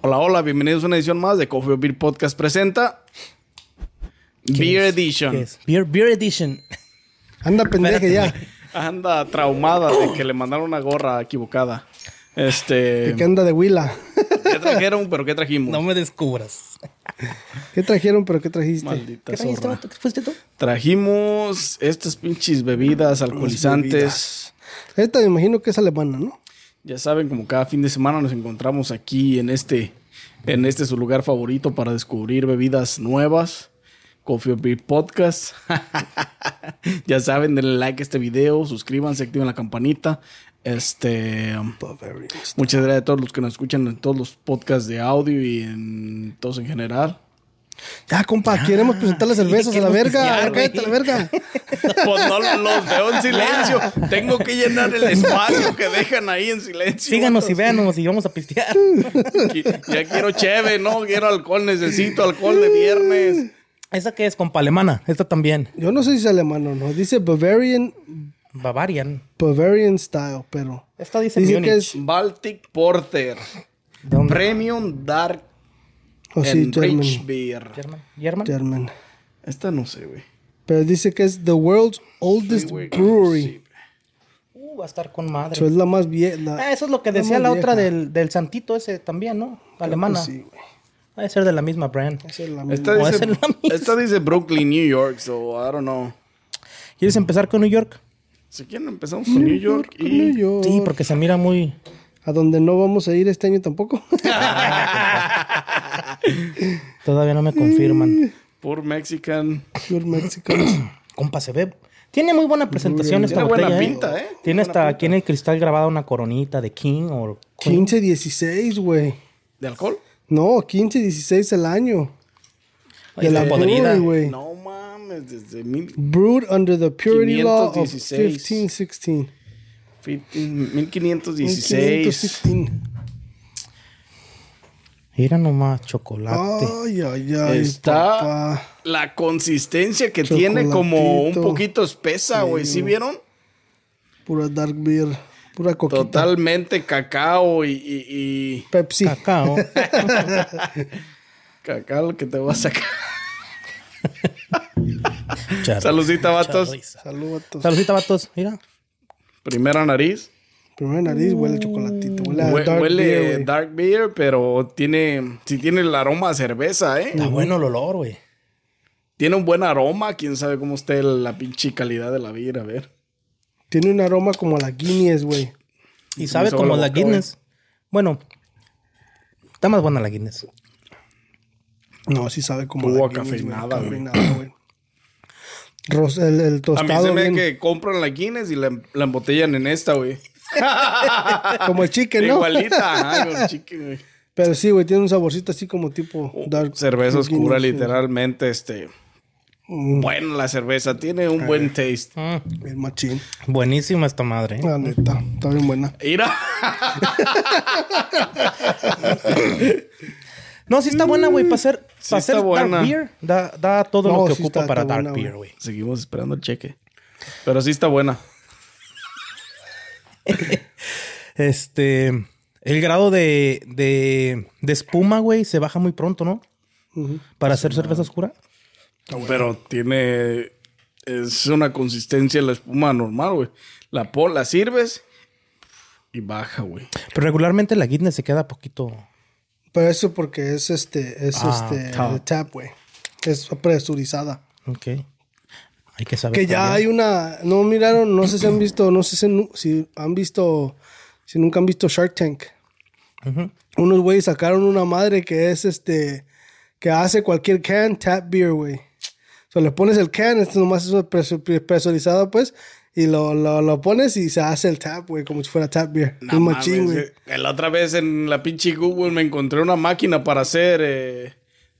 Hola, hola, bienvenidos a una edición más de Coffee Beer Podcast presenta Beer es? Edition. ¿Qué es? Beer, Beer Edition. Anda pendeje ya. Anda traumada de que le mandaron una gorra equivocada. Este. Que anda de huila. ¿Qué trajeron? ¿Pero qué trajimos? No me descubras. ¿Qué trajeron, pero qué trajiste? Maldita ¿Qué trajiste, zorra. ¿Qué fuiste tú? Trajimos estas pinches bebidas alcoholizantes. bebidas. Esta me imagino que es alemana, ¿no? Ya saben, como cada fin de semana nos encontramos aquí en este, en este su lugar favorito para descubrir bebidas nuevas. Coffee or Beer Podcast. ya saben, denle like a este video, suscríbanse, activen la campanita. Este, muchas gracias a todos los que nos escuchan en todos los podcasts de audio y en todos en general. Ya, compa, queremos presentar las cervezas a la verga. a la verga. Pues no los veo en silencio. Tengo que llenar el espacio que dejan ahí en silencio. Síganos y véanos y vamos a pistear. Ya quiero cheve, no quiero alcohol, necesito alcohol de viernes. ¿Esa qué es? Compa alemana. Esta también. Yo no sé si es alemán o no. Dice Bavarian, Bavarian. Bavarian style, pero. Esta dice, Dice que es. Baltic Porter. Premium Dark Oh, sí, German. Beer. German. German. German. Esta no sé, güey. Pero dice que es the world's oldest brewery. Sí. Uh, va a estar con madre. Eso es la más vieja. Ah, eso es lo que la decía más la otra del, del santito ese también, ¿no? Alemana. Sí, güey. Va a ser de la misma brand. Esa es la Esta misma. O dice, es la misma. esta dice Brooklyn, New York, so I don't know. ¿Quieres empezar con New York? Si quieren empezamos con New York New y York. Sí, porque se mira muy... A donde no vamos a ir este año tampoco. Todavía no me confirman. por Mexican. Pure Mexicans. Compa, se ve... Tiene muy buena presentación esta Tiene buena botella, ¿eh? pinta, ¿eh? Tiene hasta aquí en el cristal grabada una coronita de King o... 15, 16, güey. ¿De alcohol? No, 15, 16 el año. De la podrida. güey. No mames, desde mil, Brewed under the purity law of 516. 1516. 1516. 1516. Mira nomás, chocolate. Ay, ay, ay. Está papá. la consistencia que tiene como un poquito espesa, güey. ¿Sí vieron? Pura dark beer. Pura coquita. Totalmente cacao y, y- y Pepsi. Cacao. cacao que te va a sacar. Saludcita, vatos. Salud, vatos. Saludcita, vatos. Mira. Primera nariz. Primera nariz huele a chocolatito. Huele a Hue- dark huele beer, güey. dark beer, pero tiene, sí tiene el aroma a cerveza, ¿eh? Está bueno el olor, güey. Tiene un buen aroma. Quién sabe cómo esté la pinche calidad de la beer, a ver. Tiene un aroma como a la Guinness, güey. Y sabe como la la boca, Guinness. Bueno, está más buena la Guinness. No, sí sabe como a la Guinness, cafeinada, güey. El, el A mí tostado se me que compran la Guinness y la, la embotellan en esta, güey. como el chicken, ¿no? Igualita, ajá, chicken, güey. Pero sí, güey, tiene un saborcito así como tipo dark. Cerveza oscura, Guinness, literalmente, este. Mm. Buena la cerveza, tiene un buen taste. Mm, El machín. buenísima esta madre. ¿eh? La neta, está bien buena. Mira, No, sí está buena, güey. Para hacer, Sí para está hacer buena. dark beer, da, da todo No, lo que sí ocupa está- para está dark buena, beer, güey. seguimos esperando el cheque. Pero sí está buena. Este. El grado de, de, de espuma, güey, se baja muy pronto, ¿no? Para hacer cerveza oscura. Pero tiene. Es una consistencia la espuma normal, güey. La, la sirves y baja, güey. Pero regularmente la Guinness se queda poquito. Eso porque es este, es Ah, este, tap. tap, güey. Es presurizada. Ok. Hay que saber. Que ya también. hay una, no miraron, no sé si han visto, no sé si, si han visto, si nunca han visto Shark Tank. Ujú. Unos güeyes sacaron una madre que es este, que hace cualquier can tap beer, güey. O sea, le pones el can, esto nomás es presu- presurizado, pues, y lo, lo, lo pones y se hace el tap, güey, como si fuera tap beer. No un machín, mames, güey. eh, La otra vez en la pinche Google me encontré una máquina para hacer. eh,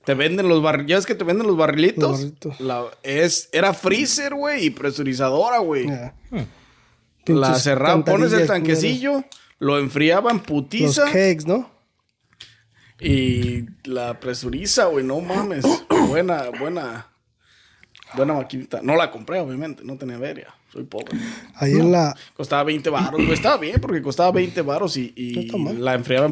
te venden los barriles. ¿Ya es que te venden los barrilitos? Los barrilitos. La- es, era freezer, güey, y presurizadora, güey. Ya. La cerraba, pones el tanquecillo, lo enfriaban Los putiza kegs, ¿no? y la presuriza, güey. No mames. buena, buena. Buena maquinita. No la compré, obviamente. No tenía veria. Soy pobre. Ahí en la, Costaba 20 baros, güey. Estaba bien porque costaba 20 baros y, No la enfriaban.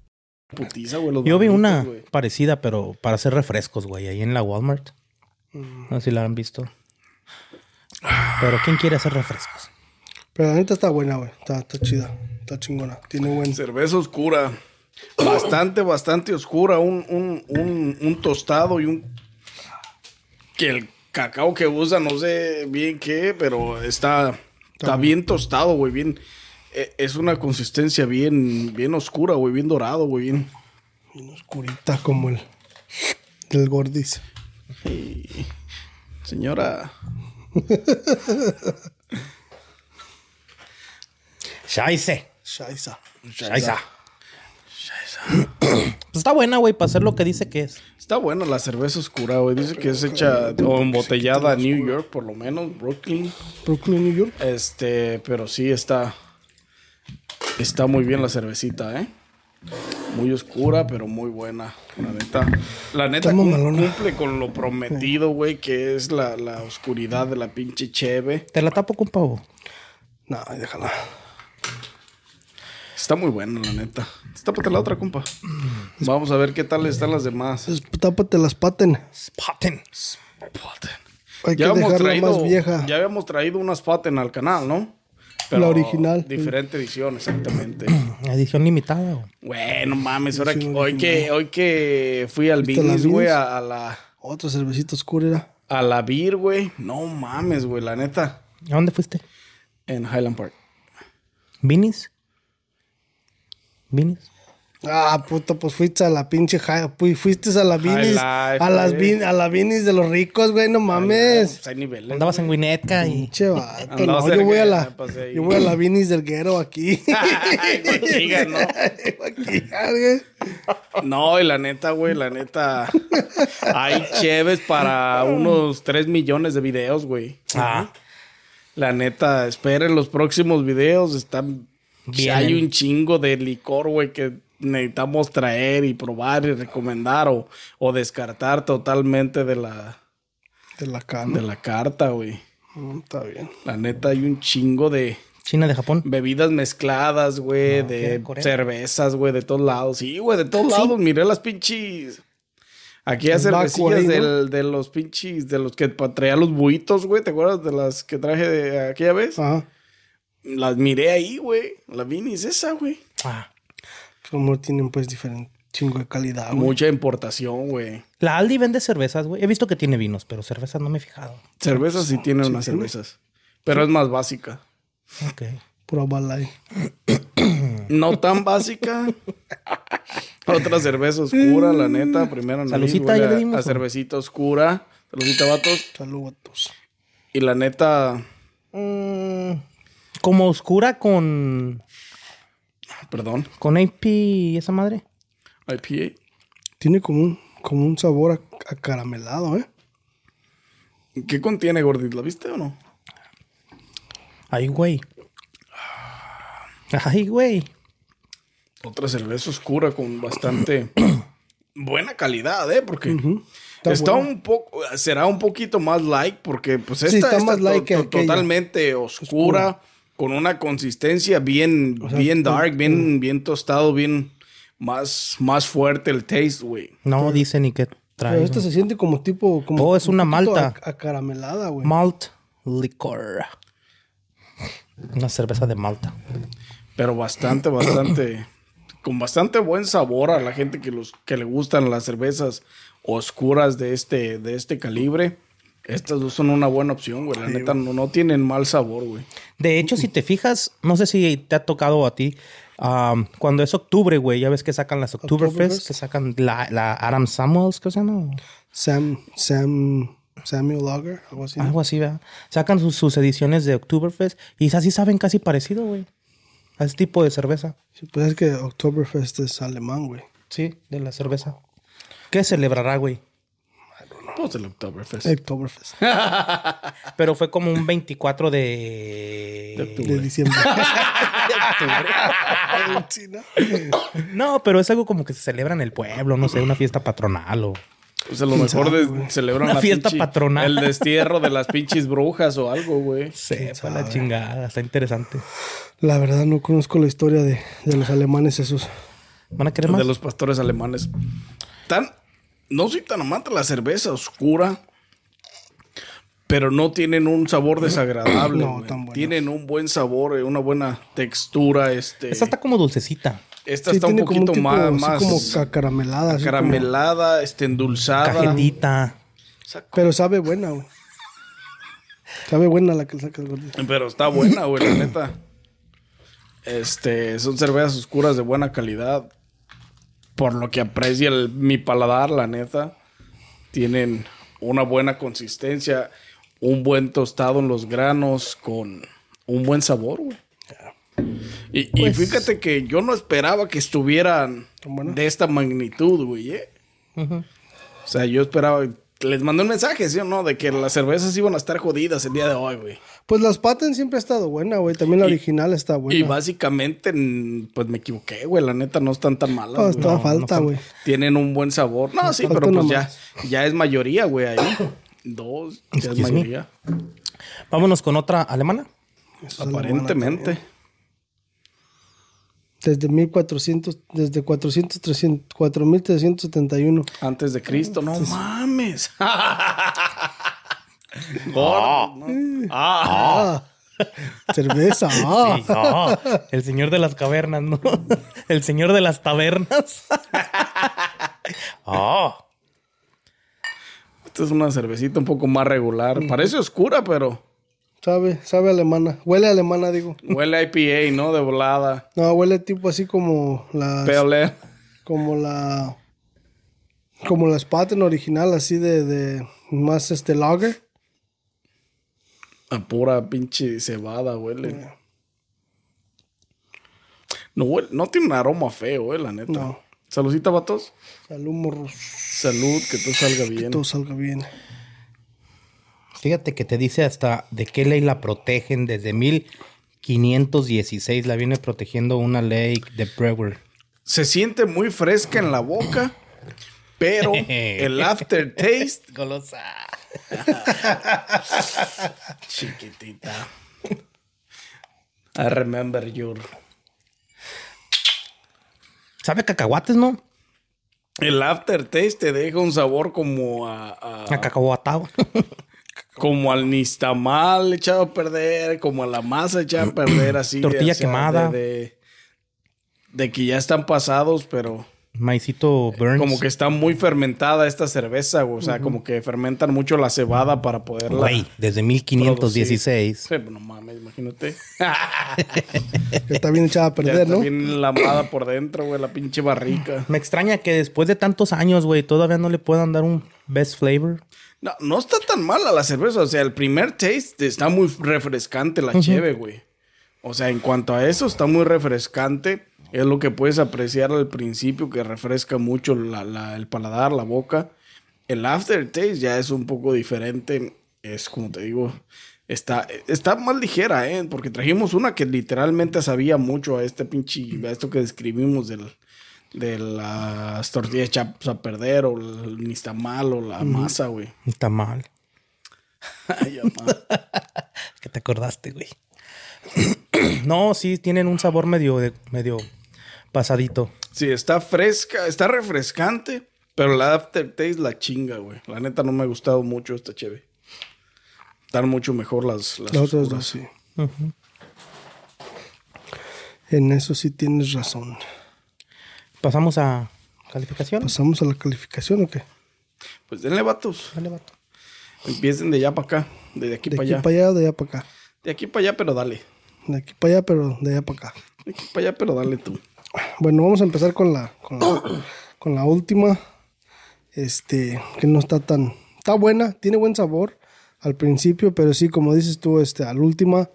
Putiza, güey, los Yo vi una güey. parecida, pero para hacer refrescos, güey, ahí en la Walmart. No sé si la han visto. Pero ¿quién quiere hacer refrescos? Pero la neta está buena, güey. Está, está chida. Está chingona. Tiene buen... Cerveza oscura. Bastante, bastante oscura. Un, un, un, un tostado y un. Que el cacao que usa, no sé bien qué, pero está, está bien tostado, güey. Bien. Eh, Es una consistencia bien, bien oscura, güey. Bien dorado, güey. Bien. bien oscurita como el... Del gordis. Señora. Scheiße. Scheiße. Scheiße. Pues está buena, güey, para hacer lo que dice que es. Está buena la cerveza oscura, güey. Dice que es hecha o embotellada en New York, por lo menos, Brooklyn. Brooklyn, New York. Este, pero sí está. Está muy bien la cervecita, ¿eh? Muy oscura, pero muy buena. La neta. La neta cum- cumple con lo prometido, güey, que es la, la oscuridad de la pinche cheve. Te la tapo con pavo. No, déjala. Está muy buena, la neta. Tápate la otra, compa. Vamos a ver qué tal están las demás. Tápate las paten. Spaten. Hay que Ya habíamos dejarla traído, más vieja. ya habíamos traído unas paten al canal, ¿no? La original. Diferente edición, exactamente. Edición limitada, güey. Bueno, mames, ahora que- hoy que, hoy que fui al ¿Viste la Vinis, güey, a la, Otra cervecita oscura era. a la Beer, güey. No mames, güey, la neta. ¿A dónde fuiste? En Highland Park. ¿Vinis? ¿Vinis? Ah, puto, pues fuiste a la pinche... hi- fu- Fuiste a la Vinis. Life, A las güey. vin- a la Vinis de los ricos, güey. No mames. Pues hay niveles. Andabas en Winnetka y... Pinche vato. No, yo voy a la... ahí. Yo voy a la Vinis del Guero aquí. Ay, ¿no? Güey. No, y la neta, güey, la neta. Hay cheves para unos 3 millones de videos, güey. Ah. La neta, esperen los próximos videos. Están. Vienen. Hay un chingo de licor, güey, que necesitamos traer y probar y recomendar o, o descartar totalmente de la, De la cana. de la carta, güey. Mm, Está bien. La neta, hay un chingo de China de Japón. bebidas mezcladas, güey, de. ¿Corea? cervezas, güey, de todos lados. Sí, güey, de todos lados. Miré las pinches. Aquí hay cervecillas del- de los pinches, de los que traía los buitos, güey. ¿Te acuerdas de las que traje de aquella vez? Ajá. Las miré ahí, güey. La Vinis esa, güey. Ah. Como tienen pues diferente chingo de calidad, güey. Mucha importación, güey. La Aldi vende cervezas, güey. He visto que tiene vinos, pero cervezas no me he fijado. Cervezas sí tienen unas cervezas. Pero es más básica. Ok. Pura balay. No tan básica. Otra cerveza oscura, la neta. Primero Salucita, huele ya le a- dimos, a ¿o? cervecita oscura. Salucita, vatos. Saludos. Y la neta, Mm, como oscura con... perdón, Con AP y esa madre. IPA. Tiene como un, como un sabor a- acaramelado, ¿eh? ¿Qué contiene, gordito? ¿La viste o no? Ay, güey. Ay, güey. Otra cerveza oscura con bastante, buena calidad, ¿eh? Porque Está un poco, será un poquito más light, porque pues Sí, esta está está, más to- light que to- aquella. totalmente oscura, con una consistencia bien, sea, bien dark, bien, bien tostado, bien más, más fuerte el taste, güey. No dice ni qué Pero trae. esta se siente como tipo. Como Oh, es una un malta. ac- Acaramelada, güey. Malt licor. Una cerveza de Malta. Pero bastante, bastante, con bastante buen sabor a la gente que los que le gustan las cervezas oscuras de este, de este calibre. Estas dos son una buena opción, güey. La neta, no, no tienen mal sabor, güey. De hecho, si te fijas, no sé si te ha tocado a ti, um, cuando es octubre, güey, ya ves que sacan las Oktoberfest, Oktoberfest. que sacan la, la Adam Samuels, ¿qué se llama? Sam, Sam, Samuel Lager, algo así. ¿no? Algo así, ¿verdad? Sacan sus, sus ediciones de Oktoberfest y así saben casi parecido, güey. A ese tipo de cerveza. Sí, pues es que Oktoberfest es alemán, güey. Sí, de la cerveza. ¿Qué celebrará, güey? Pues el Oktoberfest. Oktoberfest. Pero fue como un 24 de... De octubre. De diciembre. Sí, ¿no? No, pero es algo como que se celebra en el pueblo, no sé, una fiesta patronal o... Pues a lo mejor de- celebran Una la fiesta pinche- patronal. El destierro de las pinches brujas o algo, güey. Sepa la chingada, está interesante. La verdad no conozco la historia de, de los alemanes esos. ¿Van a querer más? De los pastores alemanes. Tan, no soy tan amante de la cerveza oscura, pero no tienen un sabor desagradable. No, tan. Tienen un buen sabor, eh, una buena textura. Este, Esta está como dulcecita. esta Sí, está un como poquito tipo, más, más como caramelada. así como- caramelada, este, endulzada. Cajetita. pero sabe buena, güey. Sabe buena la que le sacas. Pero está buena, güey, la neta. Este, son cervezas oscuras de buena calidad. Por lo que aprecia el- mi paladar, la neta. Tienen una buena consistencia, un buen tostado en los granos, con un buen sabor, güey. Y, y Pues- fíjate que yo no esperaba que estuvieran de esta magnitud, güey. ¿eh? O sea, yo esperaba. Les mandé un mensaje, ¿sí o no? De que las cervezas iban a estar jodidas el día de hoy, güey. Pues las patas siempre ha estado buena, güey. También la Y- original está buena. Y básicamente, pues me equivoqué, güey. La neta no están tan malas. No, güey. estaba falta, güey. Tienen un buen sabor. No, sí, falta pero pues ya, ya es mayoría, güey, ahí. Dos, ya es me. mayoría. Vámonos con otra alemana Aparentemente. Desde 1400, desde 400, 300, 4371. Antes de Cristo. No mames. Gordo, ¿no? Ah. Ah, cerveza. Ah. Sí, no, el señor de las cavernas, ¿no? El señor de las tabernas. Oh, Esta es una cervecita un poco más regular. Parece oscura, pero Sabe, sabe alemana. Huele a alemana, digo. huele a IPA, ¿no? De volada. No, huele tipo así como la. Pale ale. Como la. Como la Spaten original, así de, de más este lager. A pura pinche cebada, huele. No, huele- no tiene un aroma feo, eh, la neta. No. Saludcita, vatos. Salud, morros. Salud, que todo salga bien. Todo salga bien. Fíjate que te dice hasta de qué ley la protegen desde 1516. La viene protegiendo una ley de Brewer. Se siente muy fresca en la boca, pero el aftertaste, Golosa. chiquitita. I remember your. Sabe cacahuates, ¿no? El aftertaste te deja un sabor como a, a- A cacahuatado. como al nistamal echado a perder, como a la masa echada a perder, así. de- Tortilla o sea, quemada. De, de- de que ya están pasados, pero Maicito Burns. como que está muy fermentada esta cerveza, güey. O sea, como que fermentan mucho la cebada para poderla. Güey, desde 1516. Sí, pues no mames, imagínate. Está bien echada a Ya perder, está ¿no? bien lamada por dentro, güey, la pinche barrica. Me extraña que después de tantos años, güey, todavía no le puedan dar un best flavor. No, no está tan mala la cerveza. O sea, el primer taste está muy refrescante la cheve, güey. O sea, en cuanto a eso, está muy refrescante. Es lo que puedes apreciar al principio, que refresca mucho la- la- el paladar, la boca. El aftertaste ya es un poco diferente. Es como te digo, está, está más ligera, ¿eh? Porque trajimos una que literalmente sabía mucho a este pinche, a esto que describimos del, de las tortillas echadas a perder o el ni está mal o la masa, güey. Está mal. Ay, que te acordaste, güey. no, sí, tienen un sabor medio, de- medio pasadito. Sí, está fresca, está refrescante, pero la aftertaste la chinga, güey. La neta no me ha gustado mucho esta cheve. Están mucho mejor las, las Las otras oscuras. dos, sí. En eso sí tienes razón. Pasamos a calificación. ¿Pasamos a la calificación o qué? Pues denle vatos. Dale, vato. Empiecen de allá para acá, de aquí De para aquí allá. para allá o de allá para acá. De aquí para allá, pero dale. De aquí para allá, pero de allá para acá. De aquí para allá, pero dale tú. Bueno, vamos a empezar con la, con la, con la última. Este, que no está tan. Está buena, tiene buen sabor al principio, pero sí, como dices tú, este, al última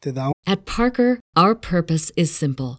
te da. At Parker, our purpose is simple.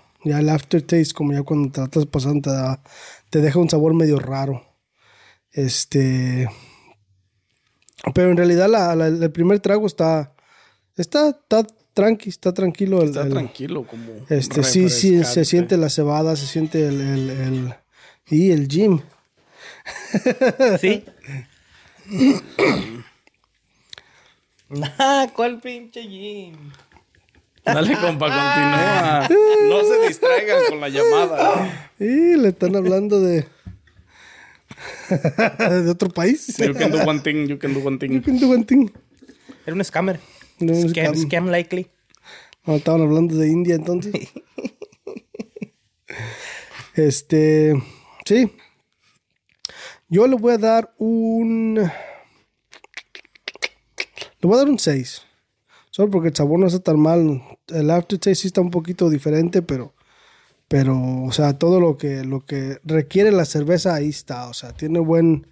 Ya el aftertaste, como ya cuando te la estás pasando, te, da- te deja un sabor medio raro. Este. Pero en realidad la- la- el primer trago está. Está, está tranqui, está tranquilo. El, Está el- tranquilo, como. Este, sí, sí, se siente la cebada, se siente el. el, el- y el gym. ¿Sí? Ah, ¿Cuál pinche Jim? Dale, compa, continúa. No se distraigan con la llamada. Y le están hablando de. de otro país. You can do one thing, you can do one thing. You can do one thing. Era un scammer. No, un scam, scam. scam likely. No, estaban hablando de India entonces. este, sí. Yo le voy a dar un... Le voy a dar un 6. Solo porque el sabor no está tan mal. El aftertaste sí está un poquito diferente, pero... Pero, o sea, todo lo que, lo que requiere la cerveza ahí está. O sea, tiene buen,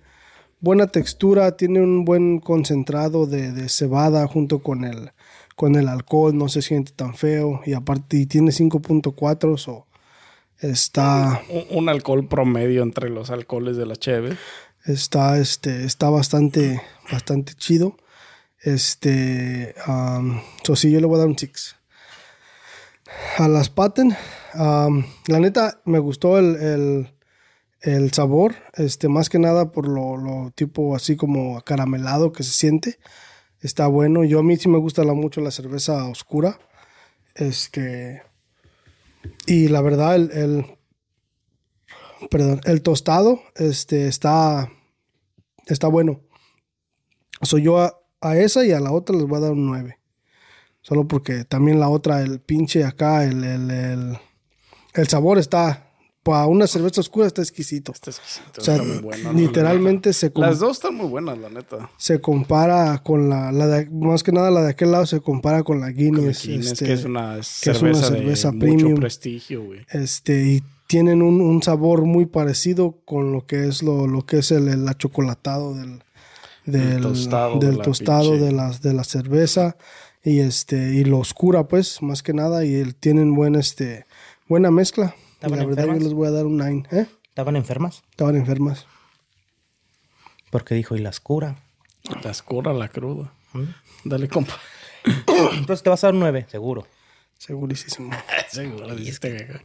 buena textura, tiene un buen concentrado de, de cebada junto con el, con el alcohol, no se siente tan feo. Y aparte, y tiene 5.4, so está, Un, un alcohol promedio entre los alcoholes de la cheve. está, este, está bastante, bastante chido. Este, um, so sí, yo le voy a dar un 6. A las paten, um, la neta, me gustó el, el, sabor, este, más que nada por lo, lo tipo así como acaramelado que se siente. Está bueno. Yo a mí sí me gusta la, mucho la cerveza oscura. Este. Y la verdad, el, el- perdón, el tostado, este, está, está bueno. Soy yo a, esa y a la otra les voy a dar un 9. Solo porque también la otra, el pinche acá, el, el, el, el sabor está, para una cerveza oscura está exquisito. Está exquisito, O sea, está muy bueno. literalmente se, Las dos están muy buenas, la neta. se compara con la, la de, más que nada la de aquel lado se compara con la Guinness. Guinness, este, que es una es cerveza, una cerveza de premium. mucho prestigio, güey. este, y tienen un, un sabor muy parecido con lo que es lo, lo que es el, el achocolatado del, del tostado de del la tostado pinche. de la, de la cerveza y este y lo oscura pues más que nada y el, tienen buen este buena mezcla y ¿Estaban la verdad yo enfermas? les voy a dar un 9 ¿eh? ¿Estaban enfermas? estaban enfermas Porque dijo, y las cura. La escura, la cruda. ¿Mm? Dale, compa. Entonces te vas a dar un 9, seguro. segurísimo Seguro, dijiste que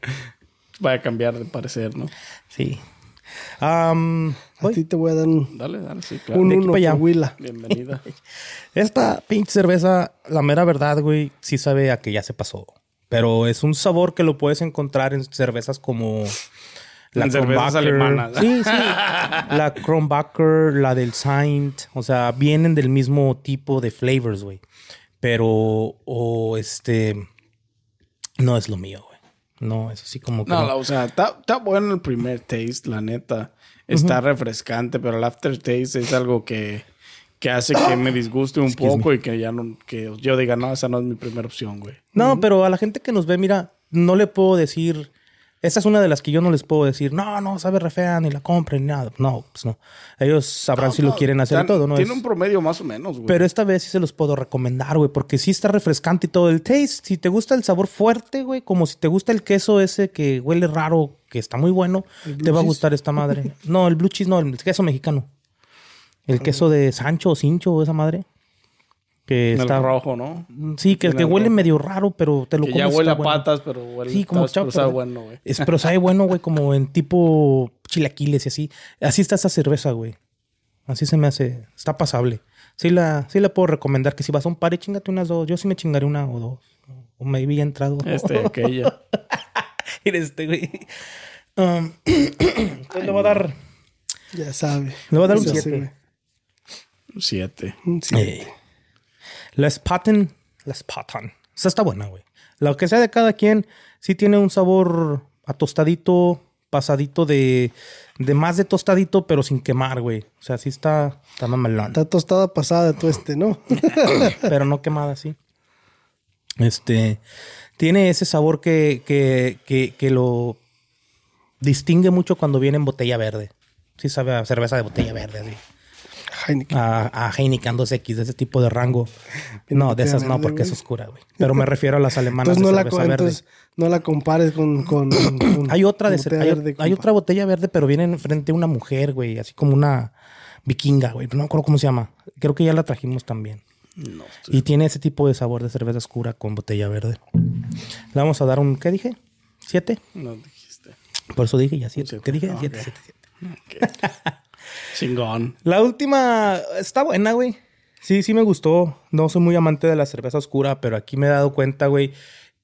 vaya a cambiar de parecer, ¿no? Sí. Am, a ti te voy a dar un, Dale, dale, sí, claro. un uno pa' allá. por Willa Bienvenida. Esta pinche cerveza, la mera verdad, güey, sí sabe a que ya se pasó. Pero es un sabor que lo puedes encontrar en cervezas como En cervezas Kronbacher. alemanas. Sí, sí. La Kronbacher, la del Saint. O sea, vienen del mismo tipo de flavors, güey. Pero, o este, no es lo mío, güey. No, eso sí como que No, o sea, está, está bueno el primer taste, la neta. Está refrescante, pero el aftertaste es algo que, que hace que me disguste un poco y que ya no, que yo diga, no, esa no es mi primera opción, güey. No, pero a la gente que nos ve, mira, no le puedo decir Esta es una de las que yo no les puedo decir, no, no, sabe re fea, ni la compren, ni nada. No, pues no. Ellos sabrán si lo quieren hacer Tan- todo, ¿no? Tiene Es- un promedio más o menos, güey. Pero esta vez sí se los puedo recomendar, güey, porque sí está refrescante y todo. El taste, si te gusta el sabor fuerte, güey, como si te gusta el queso ese que huele raro, que está muy bueno, te va a gustar esta madre. No, el blue cheese no, el queso mexicano. El queso de Sancho o Cincho o esa madre que está rojo, ¿no? Sí, que, que huele medio raro, pero te lo que. Ya huele a patas, pero huele Sí, como chapa, pero sabe bueno, güey. Es, pero sabe bueno, güey, como en tipo chilaquiles y así. Así está esa cerveza, güey. Así se me hace, está pasable. Sí la, sí la puedo recomendar que si vas a un par chingate unas dos. Yo sí me chingaré una o dos. O maybe ya he entrado. Este, aquella. Mira este, güey. Um, le voy a dar. Ya sabe. Le voy a dar un 7. Un 7. Un 7 la Spaten. La Spaten. Esa está buena, güey. Lo que sea de cada quien, sí tiene un sabor atostadito, pasadito de, de más de tostadito, pero sin quemar, güey. O sea, sí está, está mamalón. Está tostada pasada todo este, ¿no? pero no quemada, sí. Este, tiene ese sabor que, que, que, que lo distingue mucho cuando viene en botella verde. Sí sabe a cerveza de botella verde, así. Heineken. a, a Heineken 2X, de ese tipo de rango. No, de esas no, porque es oscura, güey. Pero me refiero a las alemanas Entonces no, de la, cerveza co- verde. entonces no la compares con... con- con- Hay otra de botella hay, verde, hay compa. otra botella verde, pero viene enfrente una mujer, güey, así como una vikinga, güey. No me acuerdo cómo se llama. Creo que ya la trajimos también. No, Y tiene ese tipo de sabor de cerveza oscura con botella verde. Le vamos a dar un, ¿qué dije? ¿Siete? no dijiste. Por eso dije ya siete. siete. ¿Qué dije? Ah, siete, siete, siete. Chingón. La última está buena, güey. Sí, sí me gustó. No soy muy amante de la cerveza oscura, pero aquí me he dado cuenta, güey,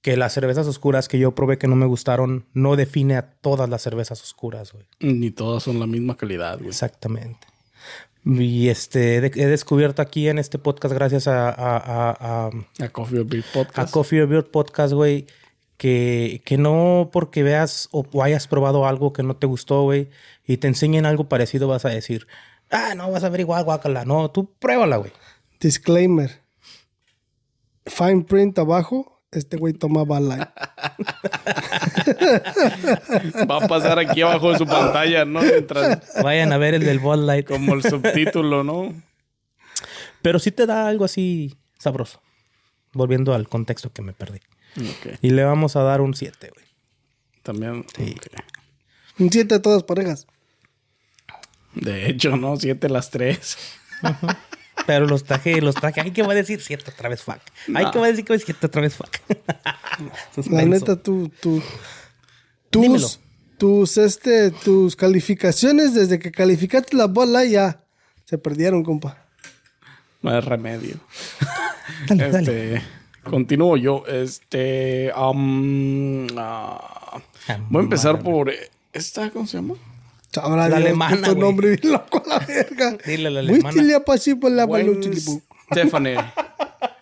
que las cervezas oscuras que yo probé que no me gustaron no define a todas las cervezas oscuras, güey. Ni todas son la misma calidad, güey. Exactamente. Y este, he de- he descubierto aquí en este podcast, gracias a, a, a- a- A Coffee or Beer a Podcast. Coffee or Beer Podcast, güey, que, que no porque veas o, o hayas probado algo que no te gustó, güey, y te enseñen algo parecido, vas a decir, ah, no, vas a ver igual, guácala. No, tú pruébala, güey. Disclaimer. Fine print abajo. Este güey toma Light. Va a pasar aquí abajo de su pantalla, ¿no? Mientras, Vayan a ver el del Bud Light. como el subtítulo, ¿no? Pero sí te da algo así sabroso. Volviendo al contexto que me perdí. Y le vamos a dar un 7, güey. También. Sí. Un siete de todas parejas. De hecho, ¿no? Siete las tres. Pero los traje, los traje. Ay, ¿qué va a decir? 7 otra vez, fuck. Ay, ¿qué va a decir? ¿Qué va a decir? 7 otra vez, fuck. La neta, tú, tú, Dímelo. tus, tus, este, tus calificaciones desde que calificaste la bola ya se perdieron, compa. No hay remedio. Dale, dale. Continúo yo. Este. am, ah, voy a empezar por. ¿Esta cómo se llama? Sabrá La alemana, güey. nombre bien loco a la verga. Dile la alemana. Wayne baluchilipu. Stephanie.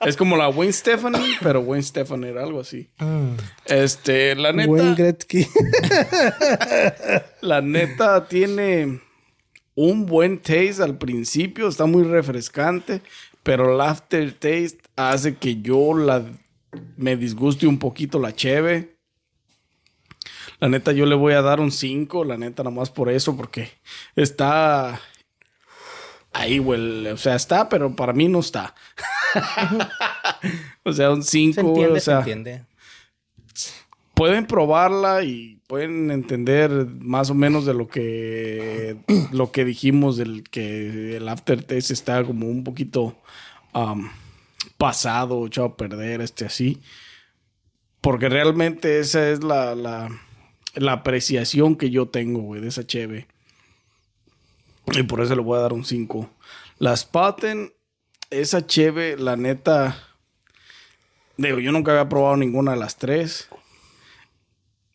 Es como la Wayne Stephanie, pero Wayne Stephanie era algo así. Este, la neta. Wayne Gretzky. La neta tiene un buen taste al principio, está muy refrescante, pero el aftertaste hace que yo la me disguste un poquito la cheve. La neta yo le voy a dar un 5, la neta nomás por eso porque está ahí, güey, o sea, está, pero para mí no está. o sea, un 5, Se entiende, o sea, se entiende. pueden probarla y pueden entender más o menos de lo que lo que dijimos del que el aftertaste está como un poquito um, pasado, echado a perder, este así. Porque realmente esa es la, la, la apreciación que yo tengo, güey, de esa cheve. Y por eso le voy a dar un 5. Las Paten, esa cheve, la neta. Digo, yo nunca había probado ninguna de las tres.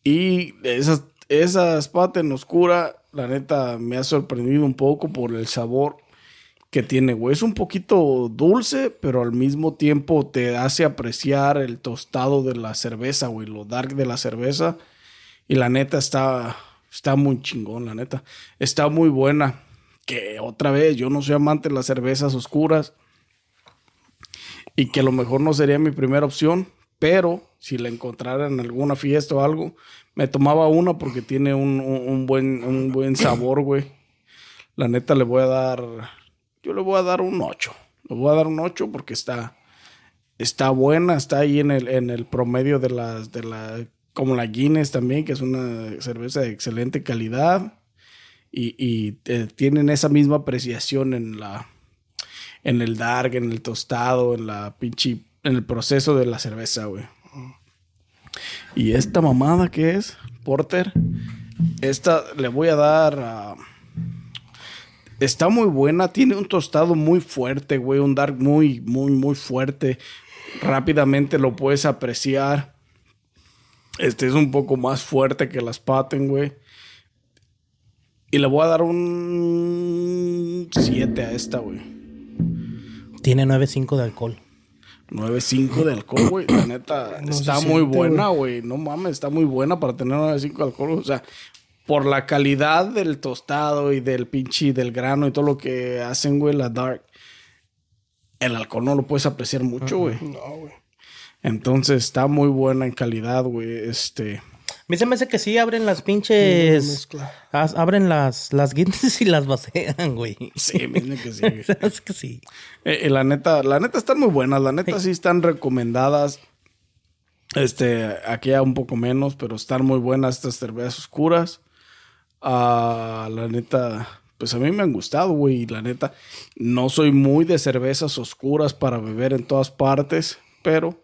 Y esas, esas Paten oscura, la neta, me ha sorprendido un poco por el sabor que tiene, güey. Es un poquito dulce, pero al mismo tiempo te hace apreciar el tostado de la cerveza, güey, lo dark de la cerveza. Y la neta está, está muy chingón, la neta. Está muy buena. Que otra vez, yo no soy amante de las cervezas oscuras. Y que a lo mejor no sería mi primera opción. pero si la encontrara en alguna fiesta o algo, me tomaba una porque tiene un, un- un buen, un buen sabor, güey. La neta le voy a dar, yo le voy a dar un 8. Le voy a dar un 8 porque está, está buena, está ahí en el, en el promedio de las, de la, como la Guinness también, que es una cerveza de excelente calidad. Y, y, eh, tienen esa misma apreciación en la, en el dark, en el tostado, en la pinche, en el proceso de la cerveza, güey. Y esta mamada que es, Porter, esta le voy a dar a... Está muy buena, tiene un tostado muy fuerte, güey, un dark muy, muy, muy fuerte. Rápidamente lo puedes apreciar. Este es un poco más fuerte que las Paten, güey. Y le voy a dar un 7 a esta, güey. Tiene 9.5 de alcohol. 9.5 de alcohol, güey. La neta, No está muy siente, buena, güey. No mames, está muy buena para tener 9.5 de alcohol. O sea, por la calidad del tostado y del pinche del grano y todo lo que hacen, güey, la dark. El alcohol no lo puedes apreciar mucho, güey. No, güey. Entonces está muy buena en calidad, güey. Este. A mí se me hace que sí abren las pinches. as- abren las, las guindas y las vacían, güey. Sí, me dicen que sí. güey. que sí. Eh, eh, la neta, la neta están muy buenas, la neta sí están recomendadas. Este, aquí ya un poco menos, pero están muy buenas estas cervezas oscuras. Ah, la neta, pues a mí me han gustado, güey. La neta, no soy muy de cervezas oscuras para beber en todas partes, pero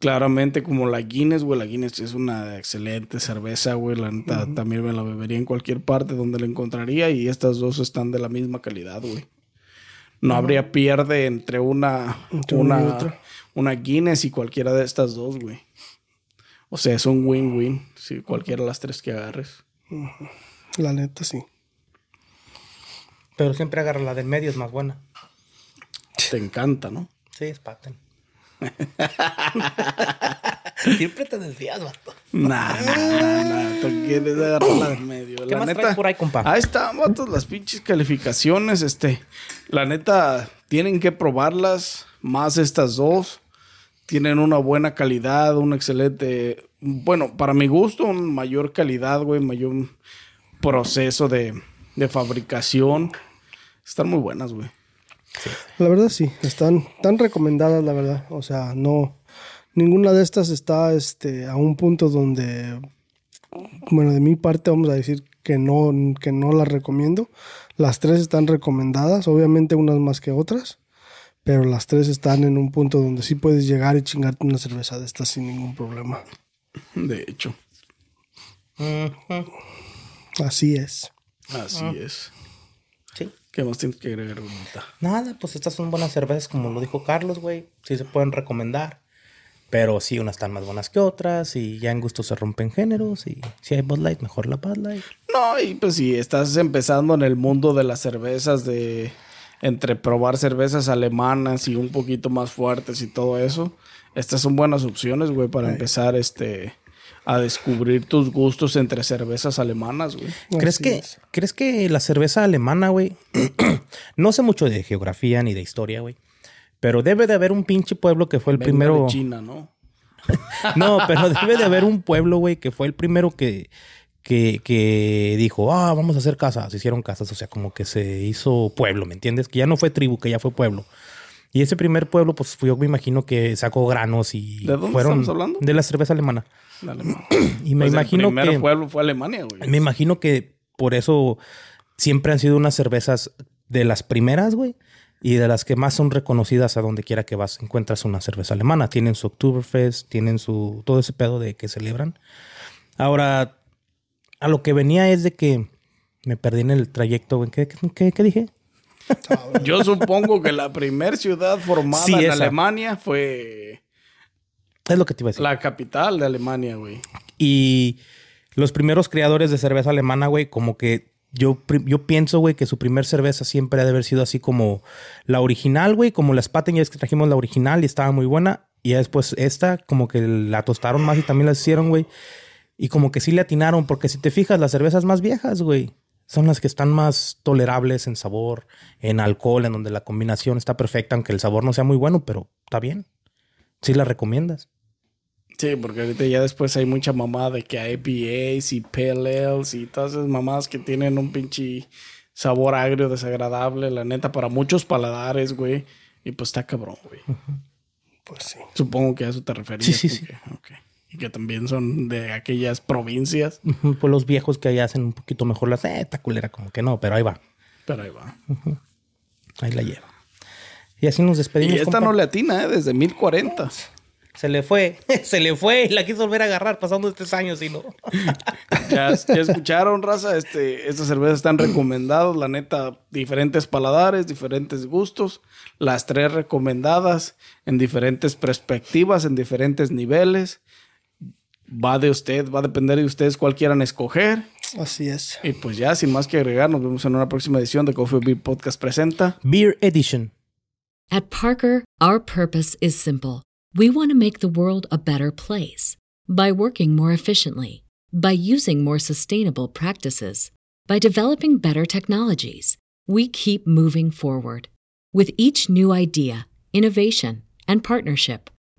claramente como la Guinness, güey, la Guinness es una excelente cerveza, güey. La neta, también me la bebería en cualquier parte donde la encontraría y estas dos están de la misma calidad, güey. No habría pierde entre una, Entre una y una, otra. una Guinness y cualquiera de estas dos, güey. O sea, es un win-win. Si cualquiera de las tres que agarres. La neta, sí. Pero siempre agarra la del medio, es más buena. Te encanta, ¿no? Sí, es paten. siempre te desvías, vato. Nah, nah, nah, nah. Tú quieres agarrar la del medio. ¿Qué la más neta. traes por ahí, compa? Ahí están, vatos, las pinches calificaciones. Este, la neta, tienen que probarlas. Más estas dos. Tienen una buena calidad, un excelente. Bueno, para mi gusto, un mayor calidad, güey, mayor proceso de, de fabricación. Están muy buenas, güey. La verdad, sí. Están tan recomendadas, la verdad. O sea, no. Ninguna de estas está este, a un punto donde. Bueno, de mi parte, vamos a decir que no, que no las recomiendo. Las tres están recomendadas, obviamente unas más que otras. Pero las tres están en un punto donde sí puedes llegar y chingarte una cerveza de estas sin ningún problema. De hecho, Así es. así es. Sí. ¿Qué más tienes que agregar, bonita? Nada, pues estas son buenas cervezas, como lo dijo Carlos, güey. Sí se pueden recomendar. Pero sí, unas están más buenas que otras. Y ya en gusto se rompen géneros. Y si hay Bud Light, mejor la Bud Light. No, y pues si estás empezando en el mundo de las cervezas, de entre probar cervezas alemanas y un poquito más fuertes y todo eso, estas son buenas opciones, güey, para empezar este a descubrir tus gustos entre cervezas alemanas, güey. ¿Crees Así que, es. ¿Crees que la cerveza alemana, güey? no sé mucho de geografía ni de historia, güey. Pero debe de haber un pinche pueblo que fue el Venga primero. de China, ¿no? No, pero debe de haber un pueblo, güey, que fue el primero que, que, que dijo, ah, vamos a hacer casas. Se hicieron casas, o sea, como que se hizo pueblo, ¿me entiendes? Que ya no fue tribu, que ya fue pueblo. Y ese primer pueblo, pues yo me imagino que sacó granos y ¿De dónde fueron estamos hablando? de la cerveza alemana. Y me Pues imagino el primer que pueblo fue Alemania, güey. me imagino que por eso siempre han sido unas cervezas de las primeras, güey, y de las que más son reconocidas a donde quiera que vas. Encuentras una cerveza alemana. Tienen su Oktoberfest, tienen su todo ese pedo de que celebran. Ahora, a lo que venía es de que me perdí en el trayecto, güey. ¿Qué, qué- qué dije? Yo supongo que la primer ciudad formada Sí, en esa. Alemania fue Es lo que te iba a decir. la capital de Alemania, güey. Y los primeros creadores de cerveza alemana, güey, como que yo, yo pienso, güey, que su primer cerveza siempre ha de haber sido así como la original, güey, como la Spaten, ya es que trajimos la original y estaba muy buena. Y ya después esta, como que la tostaron más y también la hicieron, güey. Y como que sí le atinaron, porque si te fijas, las cervezas más viejas, güey, son las que están más tolerables en sabor, en alcohol, en donde la combinación está perfecta, aunque el sabor no sea muy bueno, pero está bien. Sí la recomiendas. Sí, porque ahorita ya después hay mucha mamada de que hay IPAs y PLLs y todas esas mamadas que tienen un pinche sabor agrio, desagradable, la neta, para muchos paladares, güey. Y pues está cabrón, güey. Pues sí. Supongo que a eso te referías. Sí, sí, sí. ok, ok. Y que también son de aquellas provincias. Pues los viejos que allá hacen un poquito mejor las... Eh, esta culera como que no, pero ahí va. Pero ahí va. Ahí la lleva. Y así nos despedimos. Y esta compa. no le atina, ¿eh? Desde 1040. Se le fue. Se le fue y la quiso volver a agarrar pasando tres años y no. Ya, ya escucharon, raza. Este, estas cervezas están recomendadas. La neta, diferentes paladares, diferentes gustos. Las tres recomendadas en diferentes perspectivas, en diferentes niveles. Va de usted, va a depender de ustedes cuál quieran escoger. Así es. Y pues ya, sin más que agregar, nos vemos en una próxima edición de Coffee Beer Podcast presenta. Beer Edition. At Parker, our purpose is simple. We want to make the world a better place by working more efficiently, by using more sustainable practices, by developing better technologies. We keep moving forward. With each new idea, innovation, and partnership,